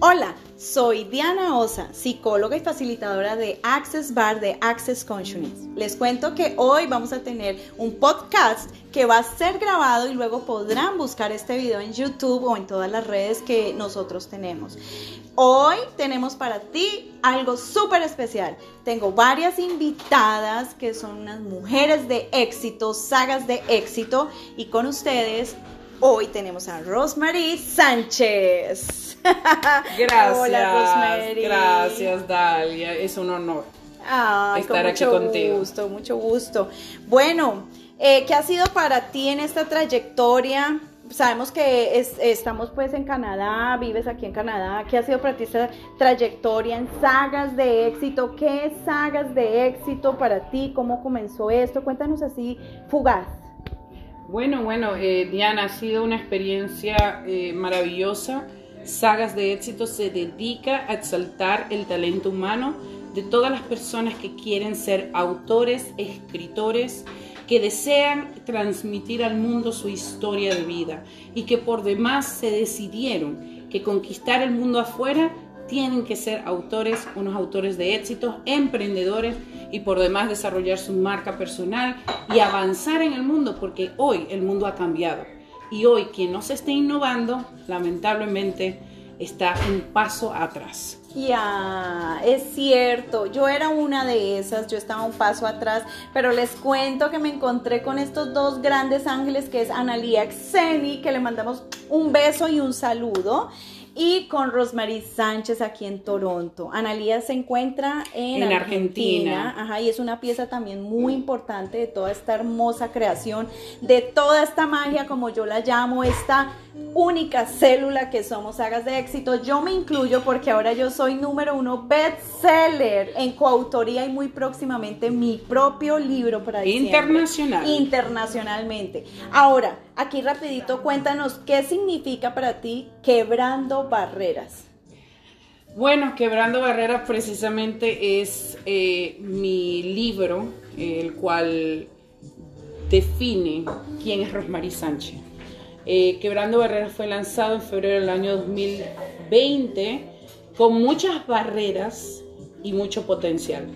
Hola, soy Diana Osa, psicóloga y facilitadora de Access Bar de Access Consciousness. Les cuento que hoy vamos a tener un podcast que va a ser grabado y luego podrán buscar este video en YouTube o en todas las redes que nosotros tenemos. Hoy tenemos para ti algo súper especial. Tengo varias invitadas que son unas mujeres de éxito, sagas de éxito y con ustedes hoy tenemos a Rosemary Sánchez. Gracias. Hola Rosemary. Gracias Dalia, es un honor estar aquí contigo. Mucho gusto, mucho gusto. Bueno, eh, ¿qué ha sido para ti en esta trayectoria? sabemos que estamos pues en Canadá, vives aquí en Canadá. ¿Qué ha sido para ti esta trayectoria en sagas de éxito? ¿Qué sagas de éxito para ti? ¿Cómo comenzó esto? Cuéntanos así, fugaz. Bueno, bueno, eh, Diana, ha sido una experiencia eh, maravillosa. Sagas de éxito se dedica a exaltar el talento humano de todas las personas que quieren ser autores, escritores, que desean transmitir al mundo su historia de vida y que por demás se decidieron que conquistar el mundo afuera tienen que ser autores, unos autores de éxitos, emprendedores y por demás desarrollar su marca personal y avanzar en el mundo porque hoy el mundo ha cambiado y hoy quien no se esté innovando lamentablemente está un paso atrás. Ya, es cierto, yo era una de esas, yo estaba un paso atrás, pero les cuento que me encontré con estos dos grandes ángeles que es Analia Xeni, que le mandamos un beso y un saludo y con Rosemary Sánchez aquí en Toronto. Analía se encuentra en, Argentina, Ajá, y es una pieza también muy importante de toda esta hermosa creación, de toda esta magia, como yo la llamo, esta única célula que somos sagas de éxito. Yo me incluyo porque ahora yo soy número uno bestseller en coautoría y muy próximamente mi propio libro para Internacional. Internacionalmente. Ahora, aquí rapidito cuéntanos qué significa para ti quebrando barreras. Bueno, Quebrando Barreras precisamente es eh, mi libro, el cual define quién es Rosmarie Sánchez. Eh, Quebrando Barreras fue lanzado en febrero del año 2020 con muchas barreras y mucho potencial.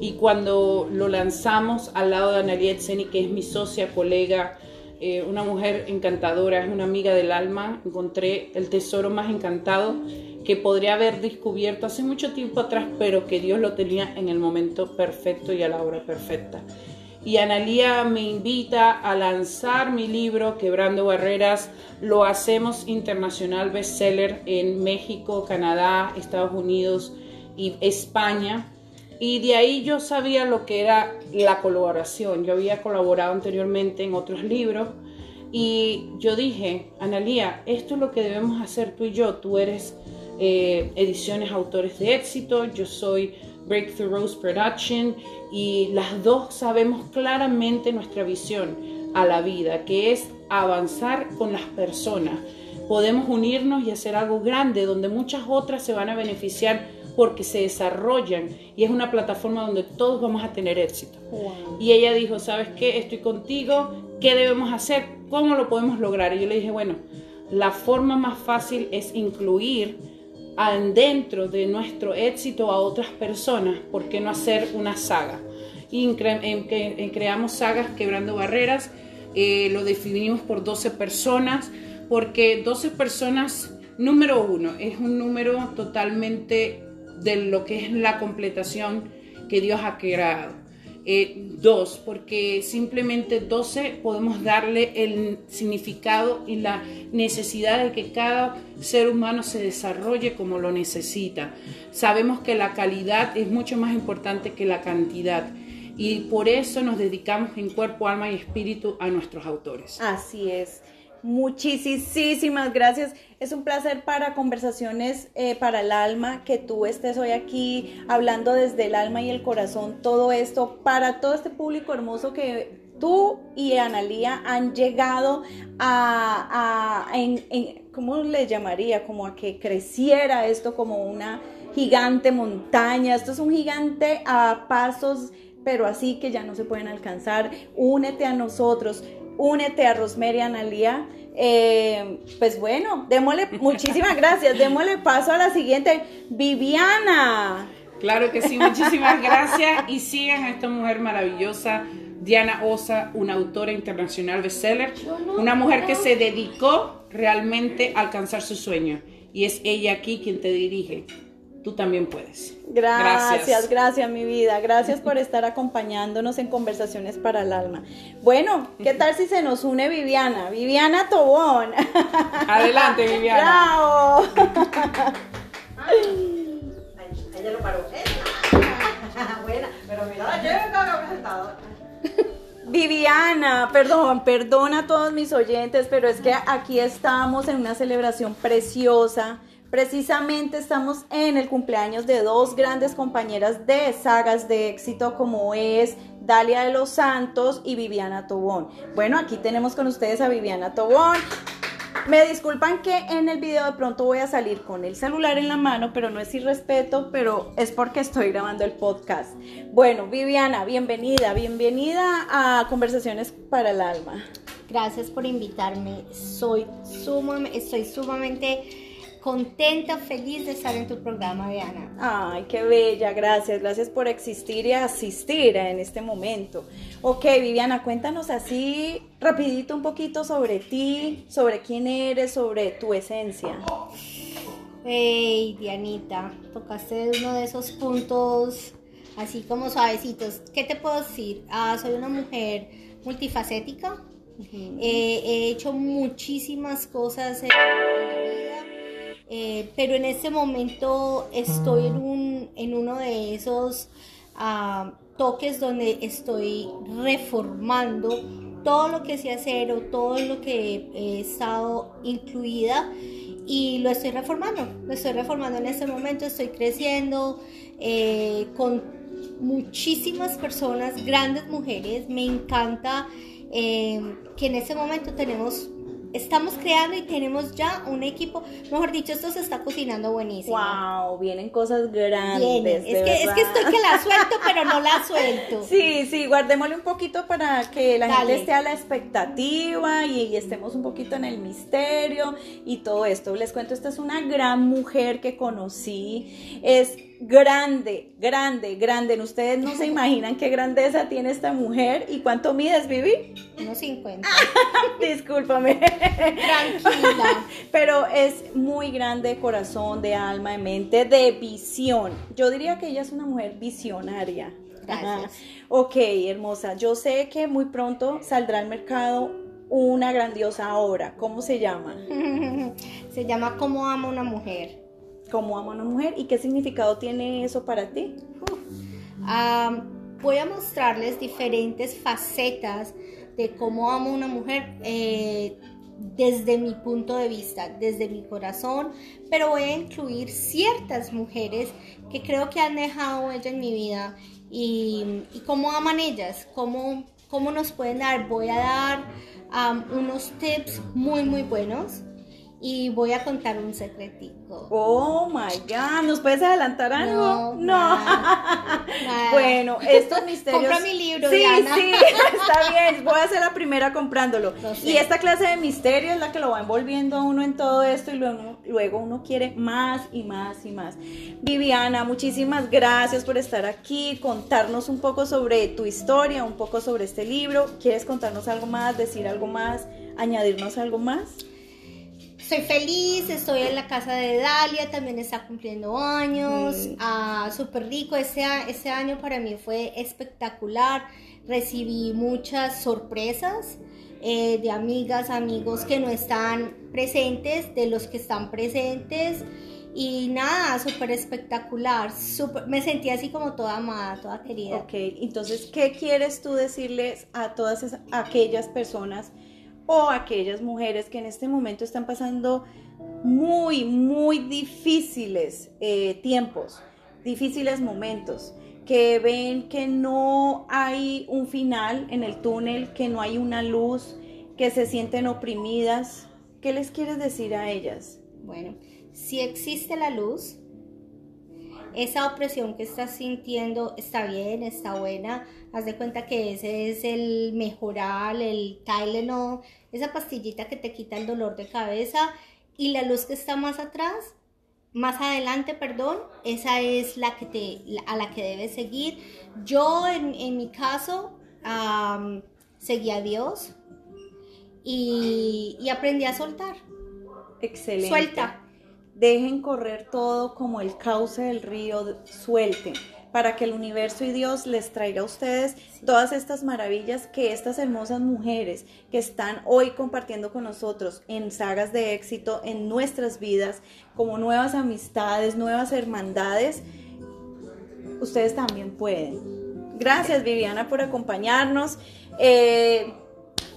Y cuando lo lanzamos al lado de Analiet Seni, que es mi socia, colega, eh, una mujer encantadora, es una amiga del alma, encontré el tesoro más encantado que podría haber descubierto hace mucho tiempo atrás, pero que Dios lo tenía en el momento perfecto y a la hora perfecta y Analía me invita a lanzar mi libro Quebrando Barreras. Lo hacemos internacional bestseller en México, Canadá, Estados Unidos y España. Y de ahí yo sabía lo que era la colaboración. Yo había colaborado anteriormente en otros libros y yo dije, Analía, esto es lo que debemos hacer tú y yo. Tú eres eh, ediciones autores de éxito, yo soy Breakthrough Rose Production y las dos sabemos claramente nuestra visión a la vida, que es avanzar con las personas. Podemos unirnos y hacer algo grande donde muchas otras se van a beneficiar porque se desarrollan y es una plataforma donde todos vamos a tener éxito. Y ella dijo, ¿sabes qué? Estoy contigo, ¿qué debemos hacer? ¿Cómo lo podemos lograr? Y yo le dije, bueno, la forma más fácil es incluir dentro de nuestro éxito a otras personas, ¿por qué no hacer una saga? Y creamos sagas quebrando barreras, eh, lo definimos por 12 personas, porque 12 personas, número uno, es un número totalmente de lo que es la completación que Dios ha creado. Eh, dos, porque simplemente 12 podemos darle el significado y la necesidad de que cada ser humano se desarrolle como lo necesita. Sabemos que la calidad es mucho más importante que la cantidad y por eso nos dedicamos en cuerpo, alma y espíritu a nuestros autores. Así es. Muchísimas gracias. Es un placer para Conversaciones eh, para el Alma que tú estés hoy aquí hablando desde el alma y el corazón todo esto para todo este público hermoso que tú y Analía han llegado a, ¿cómo le llamaría? Como a que creciera esto como una gigante montaña. Esto es un gigante a pasos pero así que ya no se pueden alcanzar. Únete a nosotros únete a Rosemary Analia Eh, pues bueno, démosle, muchísimas gracias. Démosle paso a la siguiente, Viviana. Claro que sí, muchísimas gracias y sigan a esta mujer maravillosa, Diana Osa, una autora internacional bestseller, una mujer que se dedicó realmente a alcanzar su sueño y es ella aquí quien te dirige. Tú también puedes. Gracias, gracias, gracias, mi vida. Gracias por estar acompañándonos en Conversaciones para el Alma. Bueno, ¿qué tal si se nos une Viviana? Viviana Tobón. Adelante, Viviana. ¡Bravo! Ella lo paró. Buena, pero mira la presentado. Viviana, perdón, perdón a todos mis oyentes, pero es que aquí estamos en una celebración preciosa Precisamente estamos en el cumpleaños de dos grandes compañeras de sagas de éxito como es Dalia de los Santos y Viviana Tobón. Bueno, aquí tenemos con ustedes a Viviana Tobón. Me disculpan que en el video de pronto voy a salir con el celular en la mano, pero no es irrespeto, pero es porque estoy grabando el podcast. Bueno, Viviana, bienvenida, bienvenida a Conversaciones para el Alma. Gracias por invitarme. Soy sumamente, estoy sumamente contenta, feliz de estar en tu programa, Diana. Ay, qué bella, gracias, gracias por existir y asistir en este momento. Ok, Viviana, cuéntanos así rapidito un poquito sobre ti, sobre quién eres, sobre tu esencia. Hey, Dianita, tocaste uno de esos puntos así como suavecitos. ¿Qué te puedo decir? Ah, soy una mujer multifacética. he hecho muchísimas cosas en eh, pero en este momento estoy en, un, en uno de esos ah, toques donde estoy reformando todo lo que sé hacer o todo lo que he estado incluida y lo estoy reformando, lo estoy reformando en este momento, estoy creciendo eh, con muchísimas personas, grandes mujeres, me encanta eh, que en este momento tenemos estamos creando y tenemos ya un equipo, mejor dicho, esto se está cocinando buenísimo. Wow, vienen cosas grandes. Es, que, es que estoy que la suelto, pero no la suelto. Sí, sí, guardémosle un poquito para que la gente esté a la expectativa y, y, estemos un poquito en el misterio y todo esto. Les cuento, esta es una gran mujer que conocí. Es grande, grande, grande. Ustedes no se imaginan qué grandeza tiene esta mujer y cuánto mides, Vivi. Unos 50. Discúlpame. Tranquila. Pero es muy grande de corazón, de alma, de mente, de visión. Yo diría que ella es una mujer visionaria. Gracias. Ok, hermosa. Yo sé que muy pronto saldrá al mercado una grandiosa obra. ¿Cómo se llama? se llama Cómo ama una mujer cómo ama una mujer y qué significado tiene eso para ti. voy a mostrarles diferentes facetas de cómo amo una mujer eh, desde mi punto de vista, desde mi corazón, pero voy a incluir ciertas mujeres que creo que han dejado ella en mi vida y, cómo aman ellas, cómo, cómo nos pueden dar. Voy a dar unos tips muy, muy buenos y voy a contar un secretico. Oh my God, ¿nos puedes adelantar algo? No. no. Bueno, estos misterios. Compra mi libro, Sí, Diana. sí, está bien. Voy a ser la primera comprándolo. Y esta clase de misterio es la que lo va envolviendo a uno en todo esto y luego, luego uno quiere más y más y más. Viviana, muchísimas gracias por estar aquí, contarnos un poco sobre tu historia, un poco sobre este libro. ¿Quieres contarnos algo más, decir algo más, añadirnos algo más? Soy feliz, estoy en la casa de Dalia, también está cumpliendo años, ah, súper rico, ese, ese año para mí fue espectacular, recibí muchas sorpresas eh, de amigas, amigos que no están presentes, de los que están presentes y nada, súper espectacular, super, me sentí así como toda amada, toda querida. Ok, entonces, ¿qué quieres tú decirles a todas esas, aquellas personas? O aquellas mujeres que en este momento están pasando muy, muy difíciles eh, tiempos, difíciles momentos, que ven que no hay un final en el túnel, que no hay una luz, que se sienten oprimidas. ¿Qué les quieres decir a ellas? Bueno, si existe la luz esa opresión que estás sintiendo está bien, está buena. Haz de cuenta que ese es el mejoral, el Tylenol, esa pastillita que te quita el dolor de cabeza y la luz que está más atrás, más adelante, perdón, esa es la que te, a la que debes seguir. Yo en, en mi caso seguí a Dios y, y aprendí a soltar. Excelente. Suelta. Dejen correr todo como el cauce del río, suelten, para que el universo y Dios les traiga a ustedes todas estas maravillas que estas hermosas mujeres que están hoy compartiendo con nosotros en sagas de éxito en nuestras vidas, como nuevas amistades, nuevas hermandades, ustedes también pueden. Gracias Viviana por acompañarnos. Eh,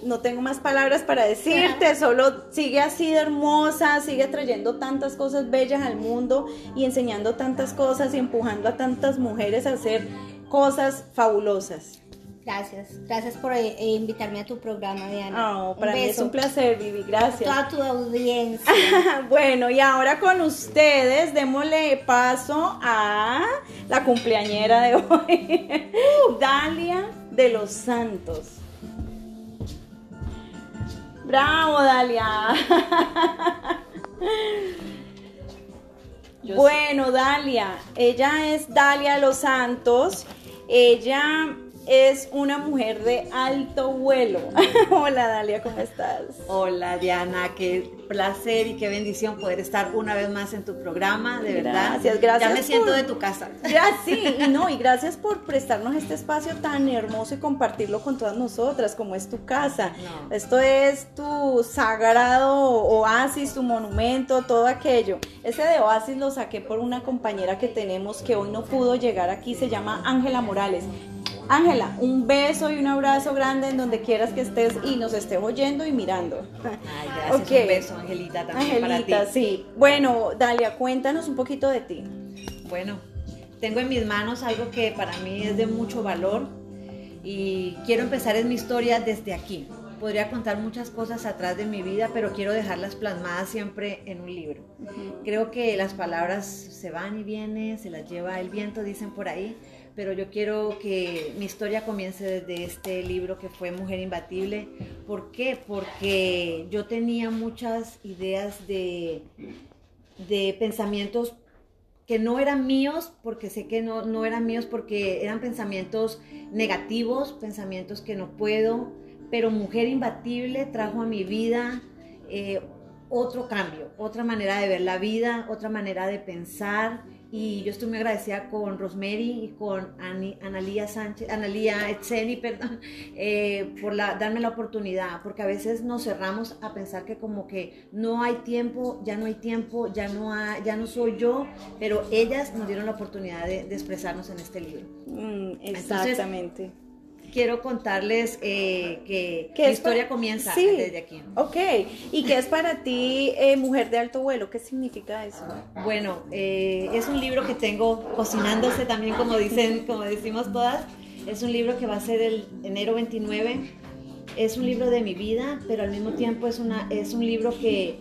no tengo más palabras para decirte, solo sigue así de hermosa, sigue trayendo tantas cosas bellas al mundo y enseñando tantas cosas y empujando a tantas mujeres a hacer cosas fabulosas. Gracias, gracias por eh, eh, invitarme a tu programa, Diana. Oh, para mí es un placer, Vivi, gracias. A toda tu audiencia. bueno, y ahora con ustedes, démosle paso a la cumpleañera de hoy, Dalia de los Santos. Bravo, Dalia. bueno, Dalia, ella es Dalia Los Santos. Ella es una mujer de alto vuelo. Hola Dalia, ¿cómo estás? Hola Diana, qué placer y qué bendición poder estar una vez más en tu programa, de verdad. Gracias, gracias. Ya me siento de tu casa. Ya sí, y no, y gracias por prestarnos este espacio tan hermoso y compartirlo con todas nosotras, como es tu casa. Esto es tu sagrado oasis, tu monumento, todo aquello. Ese de oasis lo saqué por una compañera que tenemos que hoy no pudo llegar aquí, se llama Ángela Morales. Ángela, un beso y un abrazo grande en donde quieras que estés y nos estés oyendo y mirando. Ay, gracias. Un beso, Angelita, también Angelita, sí. Bueno, Dalia, cuéntanos un poquito de ti. Bueno, tengo en mis manos algo que para mí es de mucho valor y quiero empezar en mi historia desde aquí. Podría contar muchas cosas atrás de mi vida, pero quiero dejarlas plasmadas siempre en un libro. Creo que las palabras se van y vienen, se las lleva el viento, dicen por ahí pero yo quiero que mi historia comience desde este libro que fue Mujer Imbatible. ¿Por qué? Porque yo tenía muchas ideas de, de pensamientos que no eran míos, porque sé que no, no eran míos, porque eran pensamientos negativos, pensamientos que no puedo, pero Mujer Imbatible trajo a mi vida eh, otro cambio, otra manera de ver la vida, otra manera de pensar y yo estoy muy agradecida con Rosemary y con Analía Sánchez, Analía Etzeni, perdón, eh, por la, darme la oportunidad, porque a veces nos cerramos a pensar que como que no hay tiempo, ya no hay tiempo, ya no, ya no soy yo, pero ellas nos dieron la oportunidad de, expresarnos en este libro. Mm, exactamente quiero contarles eh, que la historia comienza desde aquí. Ok, ¿y qué es para ti eh, Mujer de Alto Vuelo? ¿Qué significa eso? Bueno, eh, es un libro que tengo cocinándose también, como dicen, como decimos todas. Es un libro que va a ser el enero 29. Es un libro de mi vida, pero al mismo tiempo es, una, es un libro que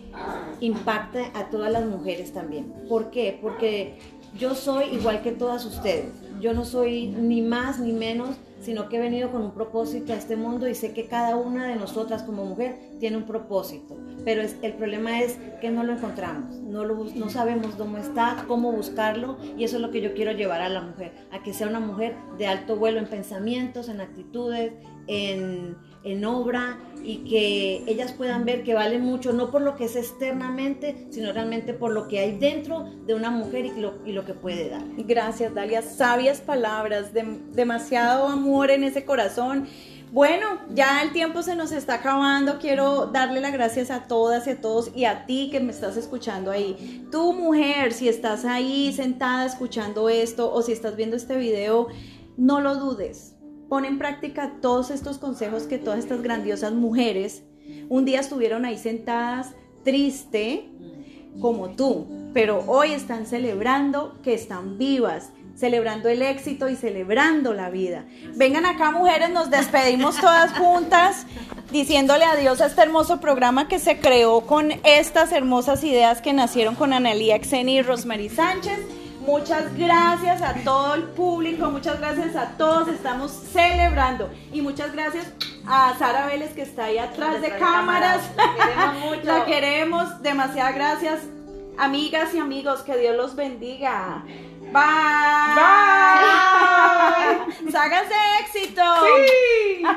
impacta a todas las mujeres también. ¿Por qué? Porque yo soy igual que todas ustedes. Yo no soy ni más ni menos sino que he venido con un propósito a este mundo y sé que cada una de nosotras como mujer tiene un propósito, pero es, el problema es que no lo encontramos, no, lo, no sabemos dónde está, cómo buscarlo y eso es lo que yo quiero llevar a la mujer, a que sea una mujer de alto vuelo en pensamientos, en actitudes, en, en obra y que ellas puedan ver que vale mucho, no por lo que es externamente, sino realmente por lo que hay dentro de una mujer y lo, y lo que puede dar. Gracias, Dalia. Sabias palabras, demasiado amor en ese corazón. Bueno, ya el tiempo se nos está acabando. Quiero darle las gracias a todas y a todos y a ti que me estás escuchando ahí. Tu mujer, si estás ahí sentada escuchando esto o si estás viendo este video, no lo dudes Pon en práctica todos estos consejos que todas estas grandiosas mujeres un día estuvieron ahí sentadas triste como tú, pero hoy están celebrando que están vivas, celebrando el éxito y celebrando la vida. Vengan acá mujeres, nos despedimos todas juntas diciéndole adiós a este hermoso programa que se creó con estas hermosas ideas que nacieron con Analía Xeni y Rosemary Sánchez. Muchas gracias a todo el público, muchas gracias a todos, estamos celebrando. Y muchas gracias a Sara Vélez que está ahí atrás de cámaras. cámaras, la queremos mucho. La queremos, demasiadas gracias. Amigas y amigos, que Dios los bendiga. Bye. Bye. Sagas de éxito. Sí.